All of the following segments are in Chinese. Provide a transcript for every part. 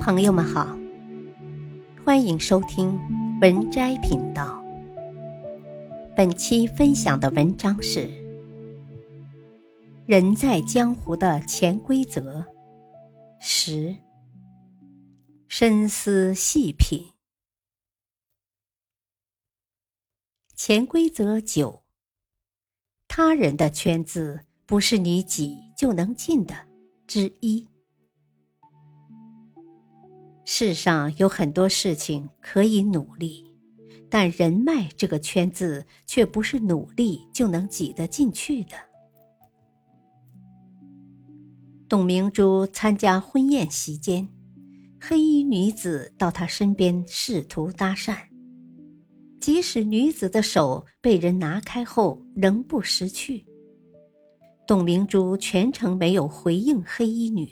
朋友们好，欢迎收听文摘频道。本期分享的文章是《人在江湖的潜规则》十，深思细品。潜规则九：他人的圈子不是你挤就能进的之一。世上有很多事情可以努力，但人脉这个圈子却不是努力就能挤得进去的。董明珠参加婚宴席间，黑衣女子到她身边试图搭讪，即使女子的手被人拿开后仍不识趣，董明珠全程没有回应黑衣女，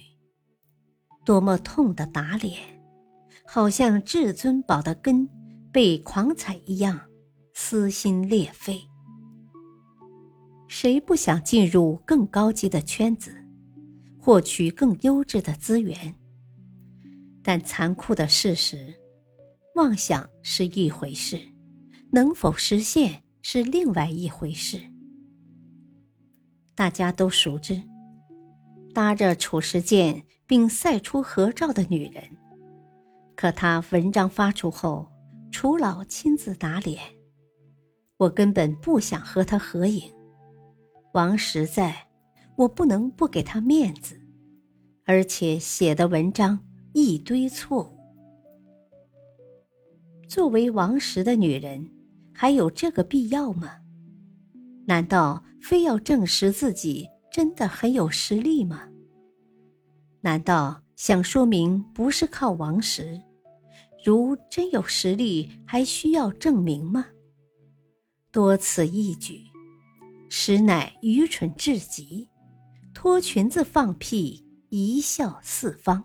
多么痛的打脸！好像至尊宝的根被狂踩一样，撕心裂肺。谁不想进入更高级的圈子，获取更优质的资源？但残酷的事实，妄想是一回事，能否实现是另外一回事。大家都熟知，搭着褚时健并晒出合照的女人。可他文章发出后，楚老亲自打脸，我根本不想和他合影。王石在，我不能不给他面子，而且写的文章一堆错误。作为王石的女人，还有这个必要吗？难道非要证实自己真的很有实力吗？难道想说明不是靠王石？如真有实力，还需要证明吗？多此一举，实乃愚蠢至极。脱裙子放屁，贻笑四方。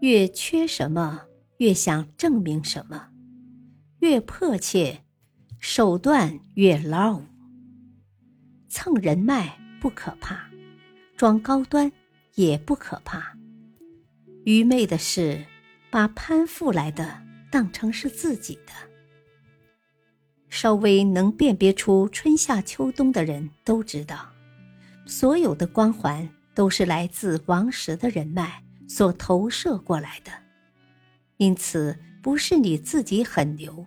越缺什么，越想证明什么；越迫切，手段越 low。蹭人脉不可怕，装高端也不可怕。愚昧的是。把攀附来的当成是自己的，稍微能辨别出春夏秋冬的人都知道，所有的光环都是来自王石的人脉所投射过来的。因此，不是你自己很牛，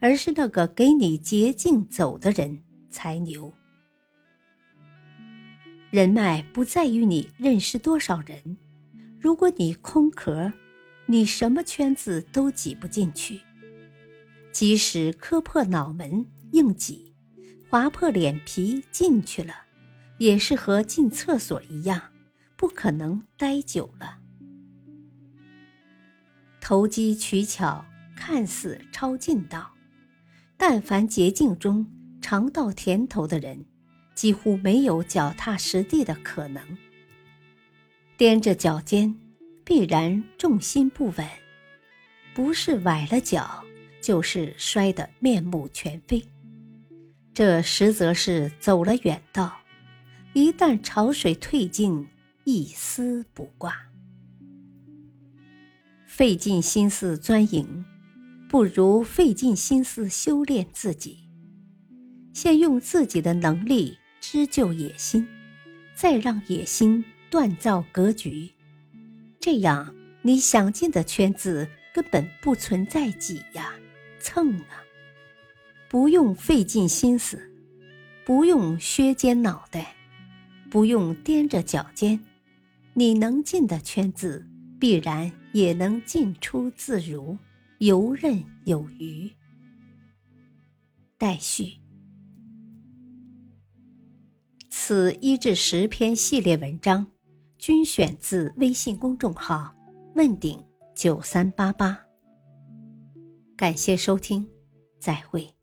而是那个给你捷径走的人才牛。人脉不在于你认识多少人，如果你空壳。你什么圈子都挤不进去，即使磕破脑门硬挤，划破脸皮进去了，也是和进厕所一样，不可能待久了。投机取巧看似超近道，但凡捷径中尝到甜头的人，几乎没有脚踏实地的可能。踮着脚尖。必然重心不稳，不是崴了脚，就是摔得面目全非。这实则是走了远道，一旦潮水退尽，一丝不挂。费尽心思钻营，不如费尽心思修炼自己。先用自己的能力织就野心，再让野心锻造格局。这样，你想进的圈子根本不存在挤呀、蹭啊，不用费尽心思，不用削尖脑袋，不用踮着脚尖，你能进的圈子必然也能进出自如，游刃有余。待续。此一至十篇系列文章。均选自微信公众号“问鼎九三八八”。感谢收听，再会。